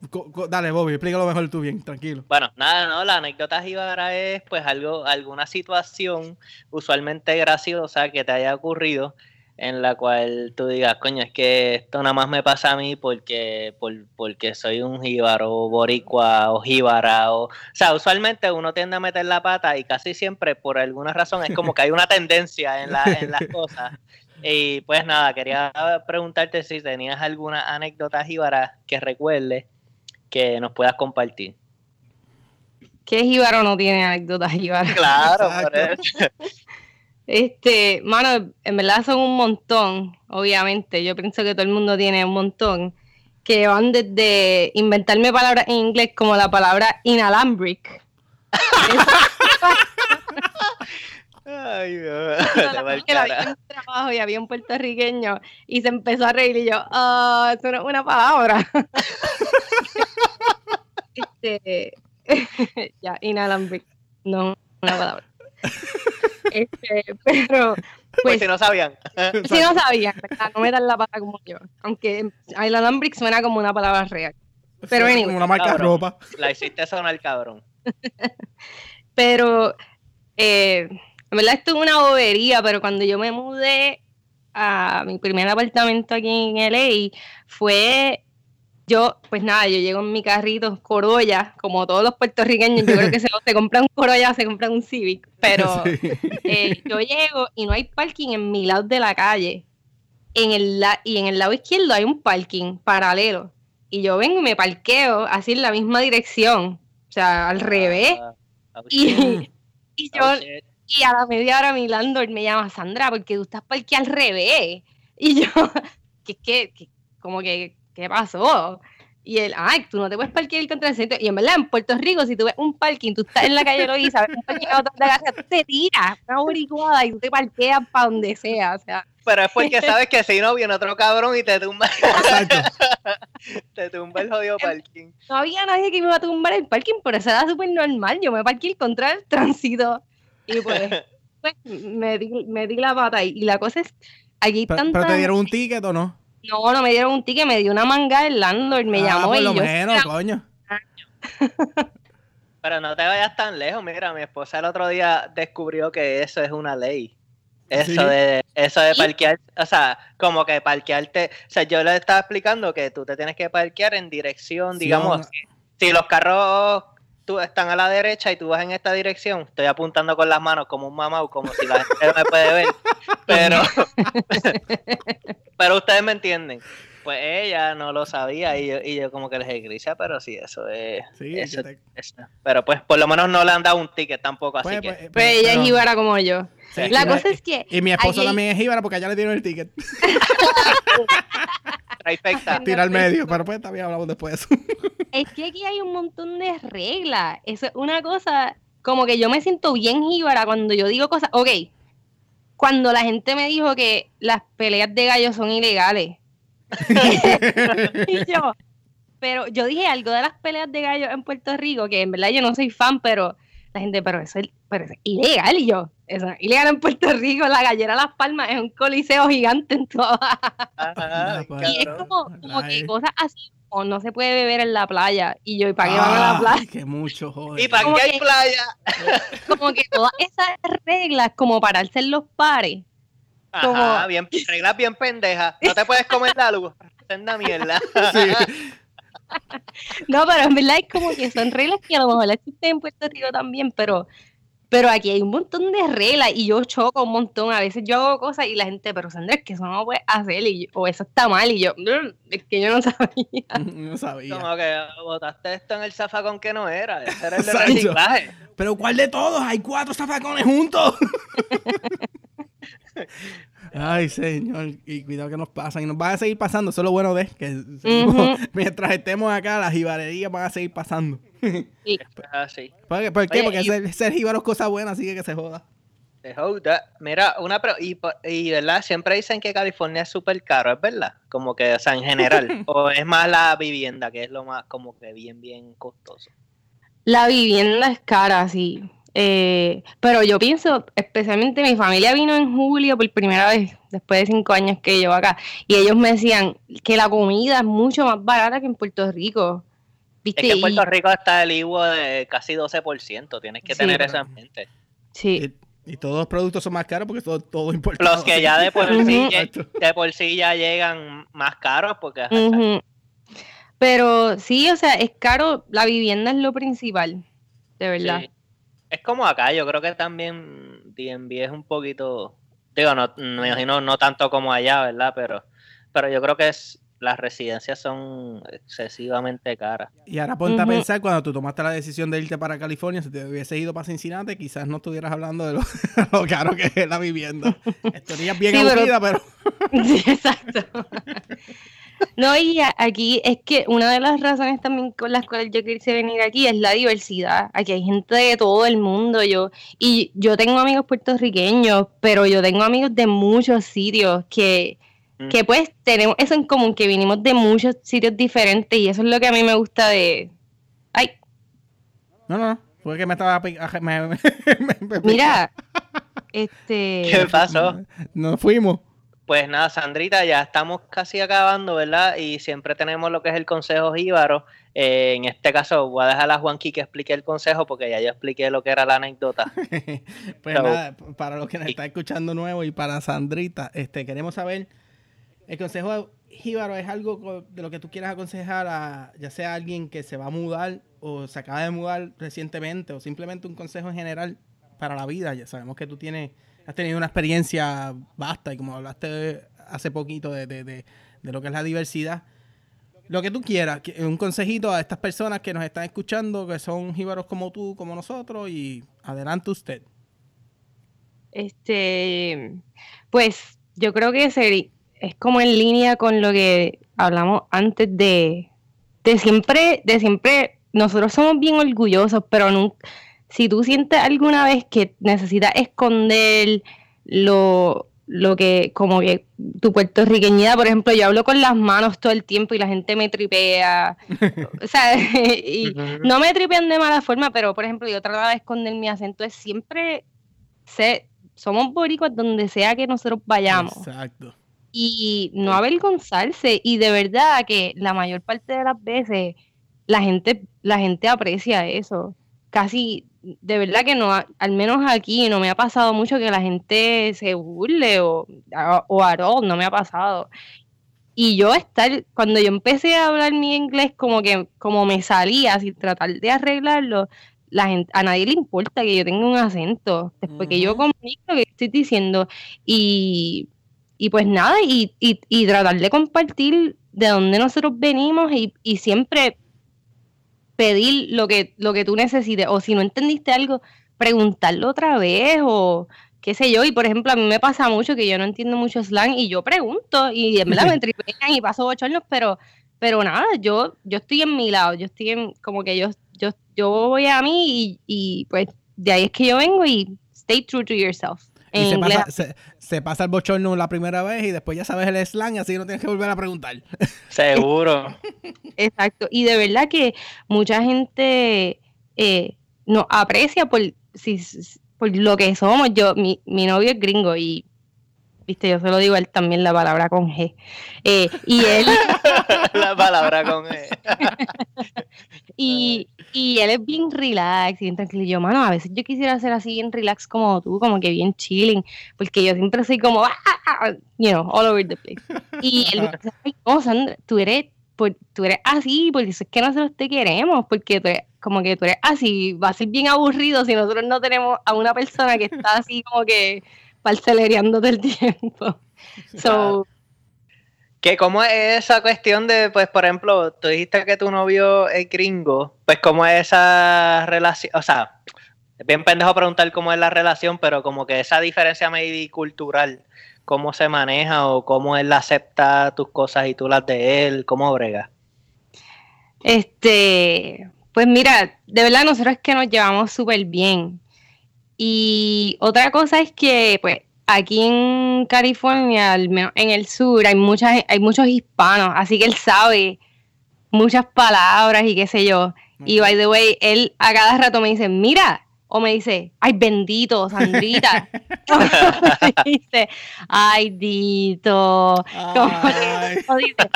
Dale, Bobby, explícalo mejor tú bien, tranquilo. Bueno, nada, no, la anécdota jíbara es pues algo, alguna situación usualmente graciosa que te haya ocurrido en la cual tú digas, coño, es que esto nada más me pasa a mí porque, porque soy un jíbaro, boricua o jíbara. O, o sea, usualmente uno tiende a meter la pata y casi siempre por alguna razón es como que hay una tendencia en, la, en las cosas. Y pues nada, quería preguntarte si tenías alguna anécdota jíbara que recuerdes que nos puedas compartir. ¿Qué jíbaro no tiene anécdotas jíbaras? Claro, por eso. Este, mano, en verdad son un montón, obviamente. Yo pienso que todo el mundo tiene un montón. Que van desde inventarme palabras en inglés como la palabra inalambric. Ay, Dios. que había un trabajo y había un puertorriqueño y se empezó a reír y yo, ah, eso no es una palabra. este, ya, inalambric, no una palabra. Este, pero pues, pues, si no sabían. si no sabían, no me dan la palabra como yo. Aunque inalambric suena como una palabra real. Pero anyway, como una marca de ropa. La hiciste sonar cabrón. pero eh, en verdad esto es una bobería, pero cuando yo me mudé a mi primer apartamento aquí en LA, fue yo, pues nada, yo llego en mi carrito Corolla, como todos los puertorriqueños, yo creo que se, se compran un Corolla, se compran un Civic, pero eh, yo llego y no hay parking en mi lado de la calle. En el y en el lado izquierdo hay un parking paralelo. Y yo vengo y me parqueo así en la misma dirección, o sea, al revés. Ah, oh, y, y, yo, y a la media hora mi landlord me llama Sandra, porque tú estás parqueado al revés. Y yo, que es que, como que, ¿qué pasó? Y él, ay, tú no te puedes parquear contra el centro. Y en verdad, en Puerto Rico, si tú ves un parking, tú estás en la calle Loíza, ves un parking a otro de la tú te tiras una boricuada y tú te parqueas para donde sea. O sea. Pero es porque sabes que si no viene otro cabrón y te tumba. te tumba el jodido parking. No había nadie que me iba a tumbar el parking, pero eso era súper normal. Yo me parqué contra el tránsito. Y pues, pues me, di, me di la pata. Y, y la cosa es, aquí ¿Pero, ¿Pero te dieron un ticket o no? No, no me dieron un ticket, me dio una manga el landlord, me ah, llamó por lo menos, coño. Pero no te vayas tan lejos, mira, mi esposa el otro día descubrió que eso es una ley. Eso de eso de parquear, o sea, como que parquearte, o sea, yo le estaba explicando que tú te tienes que parquear en dirección, digamos, si los carros tú están a la derecha y tú vas en esta dirección, estoy apuntando con las manos como un mamá como si la gente no me puede ver, pero, pero ustedes me entienden. Pues ella no lo sabía y yo, y yo como que les grisa, pero sí, eso es... Sí, eso, Pero pues por lo menos no le han dado un ticket tampoco, así pues, que... Pues, pues, ella es jíbara como yo. la cosa es que... Y mi esposo también es jíbara porque allá le dieron el ticket. Tira al medio, pero pues también hablamos después de eso. es que aquí hay un montón de reglas. Eso es una cosa, como que yo me siento bien jíbara cuando yo digo cosas. Ok, cuando la gente me dijo que las peleas de gallos son ilegales. yo, pero yo dije algo de las peleas de gallos en Puerto Rico, que en verdad yo no soy fan, pero gente, pero eso es, pero es ilegal. Y yo, eso es ilegal en Puerto Rico. La gallera Las Palmas es un coliseo gigante en toda. y es como, como que cosas así o no se puede beber en la playa. Y yo, ¿y para qué van a la ah, playa? Que mucho, joder. ¿Y para qué hay playa? Como que todas esas reglas, como para hacer los pares. Ajá, bien, reglas bien pendejas. No te puedes comer la luz. una mierda. No, pero en verdad es como que son reglas que a lo mejor existen en Puerto Rico también, pero pero aquí hay un montón de reglas y yo choco un montón. A veces yo hago cosas y la gente, pero Sandra, es que eso no lo puedes hacer o eso está mal. Y yo, mm, es que yo no sabía. No sabía. Como que botaste esto en el zafacón que no era. Ese era el de reciclaje. Pero ¿cuál de todos? Hay cuatro zafacones juntos. Ay, señor, y cuidado que nos pasan. Y nos van a seguir pasando. Eso es lo bueno de que mientras estemos acá, las jibarerías van a seguir pasando. Sí. Ah, sí. ¿Por qué? Porque ser, ser jíbaro es cosa buena, así que que se joda. Se joda. Mira, una y, y verdad, siempre dicen que California es súper caro, ¿es verdad? Como que, o sea, en general. o es más la vivienda, que es lo más como que bien, bien costoso. La vivienda es cara, sí. Eh, pero yo pienso, especialmente mi familia vino en julio por primera vez, después de cinco años que llevo acá, y ellos me decían que la comida es mucho más barata que en Puerto Rico. ¿Viste? Es que en Puerto Rico está el IVA de casi 12%, tienes que tener eso en mente. Sí. Y todos los productos son más caros porque todo, todo importado. Los que ya de por, sí, de por sí ya llegan más caros porque... Pero sí, o sea, es caro, la vivienda es lo principal, de verdad. Es como acá, yo creo que también DNB es un poquito, digo, no, me imagino no tanto como allá, ¿verdad? Pero, pero yo creo que es las residencias son excesivamente caras. Y ahora ponte a pensar, cuando tú tomaste la decisión de irte para California, si te hubiese ido para Cincinnati, quizás no estuvieras hablando de lo, caro que es la vivienda. Estarías bien aburrida, pero... sí, exacto. No, y aquí es que una de las razones también con las cuales yo quise venir aquí es la diversidad. Aquí hay gente de todo el mundo. Yo, y yo tengo amigos puertorriqueños, pero yo tengo amigos de muchos sitios que, Mm. que pues tenemos eso en común, que vinimos de muchos sitios diferentes y eso es lo que a mí me gusta de... Ay. No, no, fue que me estaba... Mira, este... ¿Qué pasó? Nos fuimos. Pues nada, Sandrita, ya estamos casi acabando, ¿verdad? Y siempre tenemos lo que es el consejo jíbaro. Eh, en este caso, voy a dejar a Juanqui que explique el consejo porque ya yo expliqué lo que era la anécdota. pues nada, para los que nos están escuchando nuevo y para Sandrita, este queremos saber el consejo jíbaro es algo de lo que tú quieras aconsejar a ya sea alguien que se va a mudar o se acaba de mudar recientemente o simplemente un consejo en general para la vida. Ya sabemos que tú tienes, has tenido una experiencia vasta y como hablaste hace poquito de, de, de, lo que es la diversidad. Lo que tú quieras, un consejito a estas personas que nos están escuchando, que son jíbaros como tú, como nosotros, y adelante usted. Este, pues yo creo que es como en línea con lo que hablamos antes de, de siempre, de siempre, nosotros somos bien orgullosos, pero nunca, si tú sientes alguna vez que necesitas esconder lo, lo que, como que tu puertorriqueñidad, por ejemplo, yo hablo con las manos todo el tiempo y la gente me tripea, o sea, y no me tripean de mala forma, pero por ejemplo, yo trato de esconder mi acento, es siempre, sé, somos boricuas donde sea que nosotros vayamos. Exacto. Y no avergonzarse y de verdad que la mayor parte de las veces la gente la gente aprecia eso casi de verdad que no al menos aquí no me ha pasado mucho que la gente se burle o o no me ha pasado. Y yo estar cuando yo empecé a hablar mi inglés como que como me salía sin tratar de arreglarlo la gente, a nadie le importa que yo tenga un acento después que yo comunico lo que estoy diciendo. Y y pues nada, y, y, tratar de compartir de dónde nosotros venimos y, siempre pedir lo que, lo que tú necesites. O si no entendiste algo, preguntarlo otra vez o qué sé yo. Y por ejemplo, a mí me pasa mucho que yo no entiendo mucho slang y yo pregunto y en verdad me tripean y paso ocho años, pero, pero nada, yo, yo estoy en mi lado, yo estoy en, como que yo, yo, yo voy a mí y, y pues de ahí es que yo vengo y stay true to yourself se pasa, el bochorno la primera vez y después ya sabes el slang, así no tienes que volver a preguntar. Seguro. Exacto. Y de verdad que mucha gente eh, nos aprecia por, si, por lo que somos. Yo, mi, mi novio es gringo y viste, yo se lo digo a él también la palabra con G. Eh, y él. la palabra con G. y, y él es bien relax y bien tranquilo. Y yo, mano, a veces yo quisiera ser así bien relax como tú, como que bien chilling, porque yo siempre soy como, ah, ah, ah", you know, all over the place. Y él me dice, ay, no, Sandra, tú eres, tú eres así, porque es que nosotros te queremos, porque tú eres, como que tú eres así, va a ser bien aburrido si nosotros no tenemos a una persona que está así como que parcelereando del tiempo. So, que cómo es esa cuestión de, pues, por ejemplo, tú dijiste que tu novio es gringo, pues cómo es esa relación, o sea, es bien pendejo preguntar cómo es la relación, pero como que esa diferencia medio cultural, cómo se maneja o cómo él acepta tus cosas y tú las de él, cómo brega. Este, pues mira, de verdad nosotros es que nos llevamos súper bien. Y otra cosa es que, pues, aquí en California, en el sur, hay muchas, hay muchos hispanos, así que él sabe muchas palabras y qué sé yo. Y by the way, él a cada rato me dice, mira, o me dice, ay, bendito, Sandrita. me dice, ay, Dito. O dice,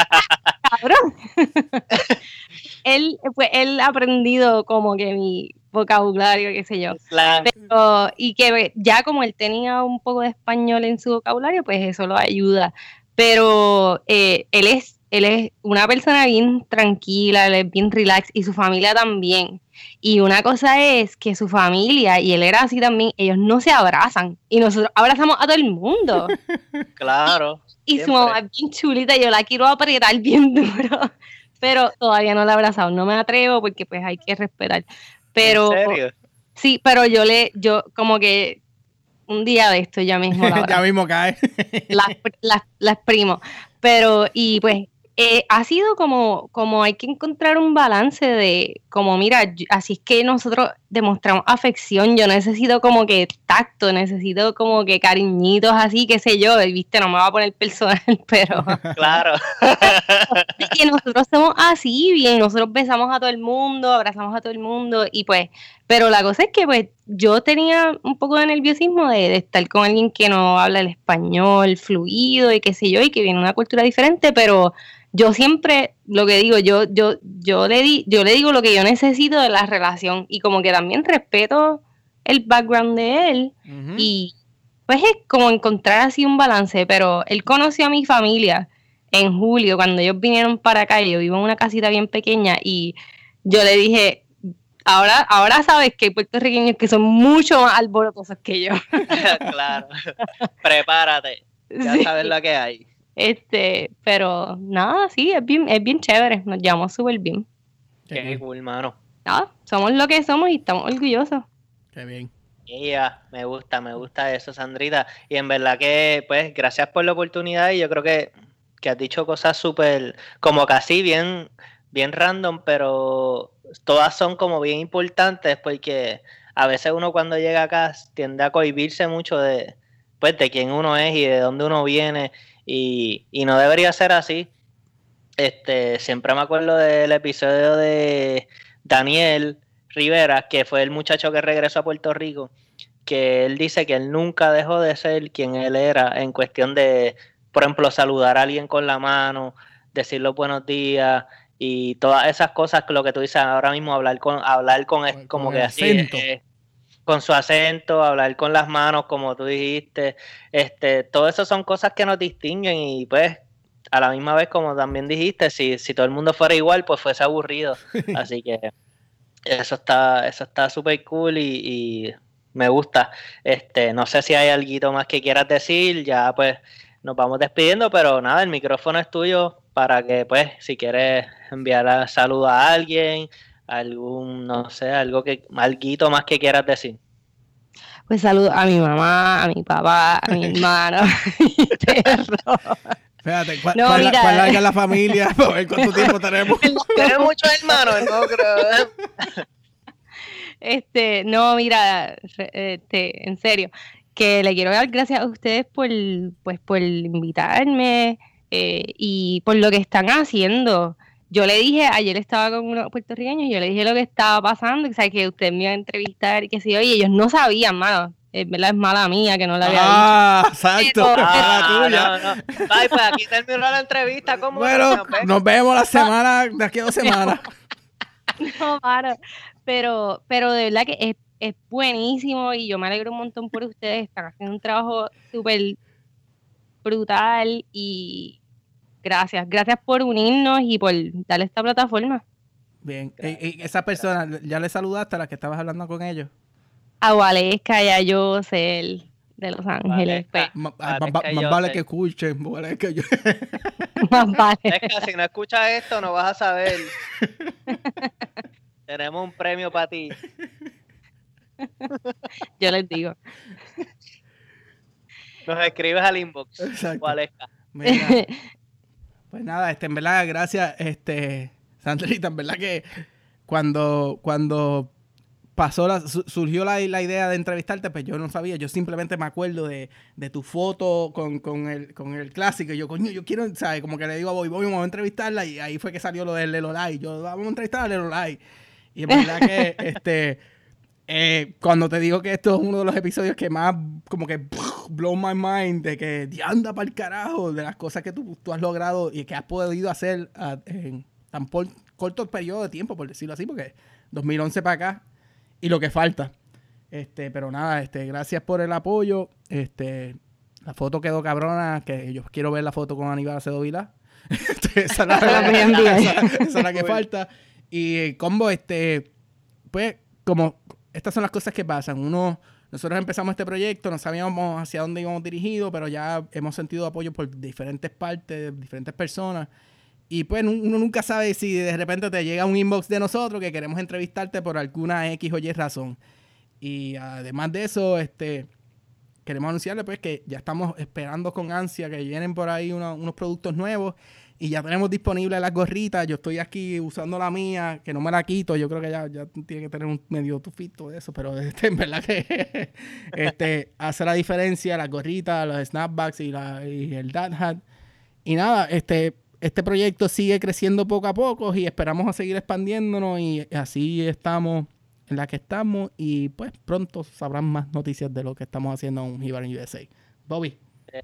cabrón. él, pues, él ha aprendido como que mi vocabulario, qué sé yo. Pero, y que ya como él tenía un poco de español en su vocabulario, pues eso lo ayuda. Pero eh, él es él es una persona bien tranquila, él es bien relax y su familia también. Y una cosa es que su familia, y él era así también, ellos no se abrazan. Y nosotros abrazamos a todo el mundo. Claro. Y, su mamá es bien chulita, yo la quiero apretar bien duro. Pero todavía no la he abrazado. No me atrevo porque pues hay que respetar. Pero. ¿En serio? Sí, pero yo le, yo como que un día de esto ya mismo. ya mismo cae. la exprimo. Pero, y pues eh, ha sido como, como hay que encontrar un balance de, como mira, así es que nosotros demostramos afección, yo necesito como que tacto, necesito como que cariñitos así, qué sé yo, viste, no me va a poner personal, pero... Claro. y nosotros somos así, bien, nosotros besamos a todo el mundo, abrazamos a todo el mundo, y pues, pero la cosa es que pues yo tenía un poco de nerviosismo de, de estar con alguien que no habla el español fluido y qué sé yo, y que viene de una cultura diferente, pero yo siempre lo que digo, yo, yo, yo le di, yo le digo lo que yo necesito de la relación y como que también respeto el background de él y pues es como encontrar así un balance, pero él conoció a mi familia en julio cuando ellos vinieron para acá, yo vivo en una casita bien pequeña y yo le dije, ahora, ahora sabes que hay puertorriqueños que son mucho más alborotosos que yo. claro, prepárate, ya sabes lo que hay. Este, pero nada, sí, es bien, es bien chévere, nos llevamos súper bien. Qué cool, hermano. Nada, somos lo que somos y estamos orgullosos. Qué bien. Yeah, me gusta, me gusta eso, Sandrita. Y en verdad que, pues, gracias por la oportunidad y yo creo que, que has dicho cosas súper, como casi bien, bien random, pero todas son como bien importantes porque a veces uno cuando llega acá tiende a cohibirse mucho de, pues, de quién uno es y de dónde uno viene y, no debería ser así. Este, siempre me acuerdo del episodio de Daniel Rivera, que fue el muchacho que regresó a Puerto Rico, que él dice que él nunca dejó de ser quien él era en cuestión de, por ejemplo, saludar a alguien con la mano, decir los buenos días y todas esas cosas que lo que tú dices ahora mismo, hablar con, hablar con, como que así. Eh, con su acento, hablar con las manos, como tú dijiste, este, todo eso son cosas que nos distinguen y pues a la misma vez, como también dijiste, si, si todo el mundo fuera igual, pues fuese aburrido. Así que eso está, eso está súper cool y, me gusta. Este, no sé si hay algo más que quieras decir, ya pues nos vamos despidiendo, pero nada, el micrófono es tuyo para que pues si quieres enviar saludo a alguien, algún, no sé, algo que, algo más que quieras decir. Pues saludo a mi mamá, a mi papá, a mi hermano, a mi perro. Espérate, ¿cuál, no, es la familia? Ver cuánto tiempo tenemos. tenemos muchos hermanos, no creo. Este, no, mira, este, en serio, que le quiero dar gracias a ustedes por, pues, por invitarme eh, y por lo que están haciendo yo le dije, ayer estaba con unos puertorriqueños y yo le dije lo que estaba pasando, que, que usted me iba a entrevistar y que sí, oye, ellos no sabían, mano. Es verdad, es mala mía que no la había ah, exacto. ah, No, no. Ay, pues aquí terminó la entrevista. ¿Cómo bueno, nos vemos la semana, de aquí a dos semanas. no, mano. Pero, pero de verdad que es, es buenísimo y yo me alegro un montón por ustedes. Están haciendo un trabajo súper brutal y, Gracias, gracias por unirnos y por darle esta plataforma. Bien, ¿Y, esa persona, ¿ya le saludaste a la que estabas hablando con ellos? A Valesca y a Josel de Los Ángeles. Pues. Más vale que escuchen, vale que yo. más vale. si no escuchas esto, no vas a saber. Tenemos un premio para ti. yo les digo. Nos escribes al inbox. Exacto. Valesca. Pues nada, este, en verdad, gracias, este, Sandrita, en verdad que cuando, cuando pasó la, surgió la, idea de entrevistarte, pues yo no sabía, yo simplemente me acuerdo de, tu foto con, con, el, con el clásico, y yo, coño, yo quiero, ¿sabes? Como que le digo a Bobby, Bobby, vamos a entrevistarla, y ahí fue que salió lo del Lelolai, yo, vamos a entrevistar a Lelolai, y en verdad que, este, Eh, cuando te digo que esto es uno de los episodios que más como que blow my mind de que anda para el carajo de las cosas que tú, tú, has logrado y que has podido hacer en tan corto periodo de tiempo, por decirlo así, porque 2011 para acá y lo que falta. Este, pero nada, este, gracias por el apoyo. Este, la foto quedó cabrona, que yo quiero ver la foto con Aníbal Acedo Vila. Este, esa, es la, que falta. Y combo, este, pues, como estas son las cosas que pasan. Uno, nosotros empezamos este proyecto, no sabíamos hacia dónde íbamos dirigidos, pero ya hemos sentido apoyo por diferentes partes, diferentes personas. Y pues uno nunca sabe si de repente te llega un inbox de nosotros que queremos entrevistarte por alguna X o Y razón. Y además de eso, este queremos anunciarle pues que ya estamos esperando con ansia que vienen por ahí unos productos nuevos y ya tenemos disponible las gorritas. Yo estoy aquí usando la mía, que no me la quito. Yo creo que ya, ya tiene que tener un medio tufito de eso, pero este, en verdad que este, hace la diferencia las gorritas, los snapbacks y, la, y el dad hat. Y nada, este, este proyecto sigue creciendo poco a poco y esperamos a seguir expandiéndonos y así estamos en la que estamos y pues pronto sabrán más noticias de lo que estamos haciendo en Jibaran USA. Bobby. Eh,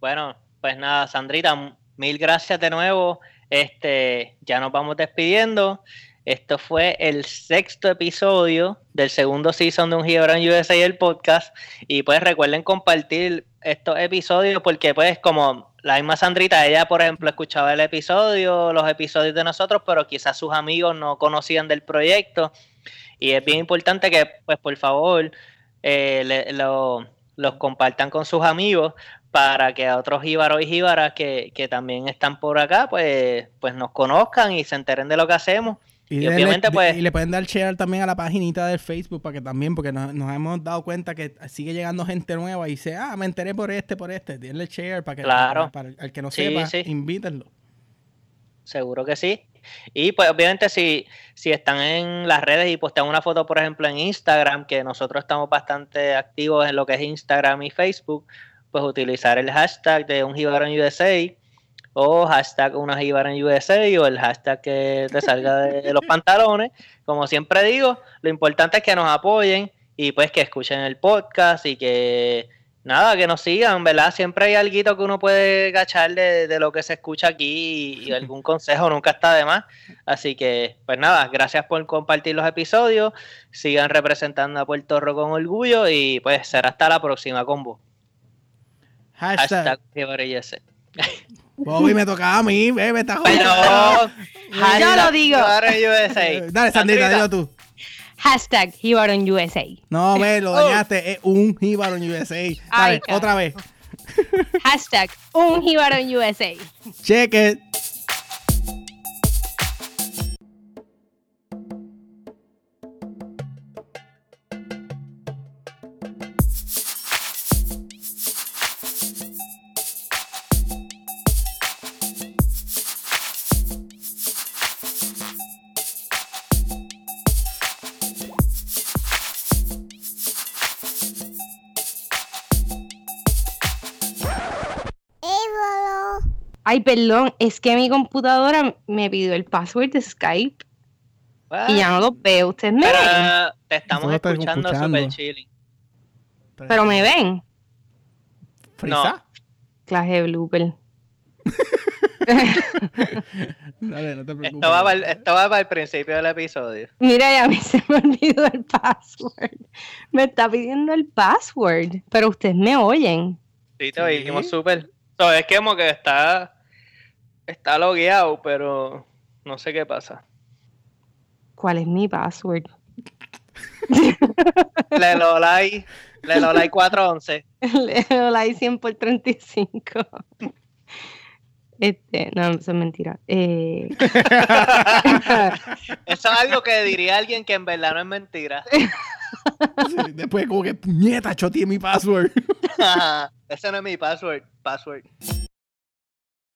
bueno, pues nada, Sandrita, mil gracias de nuevo. Este, ya nos vamos despidiendo. Esto fue el sexto episodio del segundo season de Un Gibran USA el podcast. Y pues recuerden compartir estos episodios porque pues como la misma Sandrita, ella por ejemplo escuchaba el episodio, los episodios de nosotros, pero quizás sus amigos no conocían del proyecto. Y es bien importante que pues por favor eh, los compartan con sus amigos para que a otros jíbaros y jíbaras que, que, también están por acá, pues, pues nos conozcan y se enteren de lo que hacemos. Y, obviamente, pues. Y le pueden dar share también a la paginita del Facebook para que también, porque nos, hemos dado cuenta que sigue llegando gente nueva y dice, ah, me enteré por este, por este. Denle share para que para, el que no sepa, invítenlo. Seguro que sí. Y pues obviamente si, si están en las redes y postean una foto, por ejemplo, en Instagram, que nosotros estamos bastante activos en lo que es Instagram y Facebook, pues utilizar el hashtag de un en USA o hashtag una en USA o el hashtag que te salga de los pantalones. Como siempre digo, lo importante es que nos apoyen y pues que escuchen el podcast y que nada, que nos sigan, ¿verdad? Siempre hay algo que uno puede gachar de, lo que se escucha aquí y, y, algún consejo nunca está de más. Así que, pues nada, gracias por compartir los episodios, sigan representando a Puerto Rico con orgullo y pues será hasta la próxima combo. Hashtag. Hashtag Bobby, me tocaba a mí, me está jodiendo. yo lo digo. Dale, Sandrita, dilo tú. Hashtag Jibaron USA. No, me lo dañaste. Es un Jibaron USA. Dale, otra vez. Hashtag un Jibaron USA. Check it. Ay, perdón, es que mi computadora me pidió el password de Skype. Y ya no lo veo. ¿Ustedes me ven? Te estamos escuchando, super chilling. Pero me ven. ¿Frisa? Clase de blooper. Dale, no te preocupes. Esto va, para el, esto va para el principio del episodio. Mira, ya a mí se me olvidó el password. Me está pidiendo el password, pero ustedes me oyen. Sí, te oímos súper. es que como que está está logueado, pero no sé qué pasa. ¿Cuál es mi password? Lelolai, Lelolai 411. Lelolai 100 por 35. Este, no, eso es mentira. Eh... eso es algo que diría alguien que en verdad no es mentira. después como que puñeta, choteé mi password. Ese no es mi password. Password.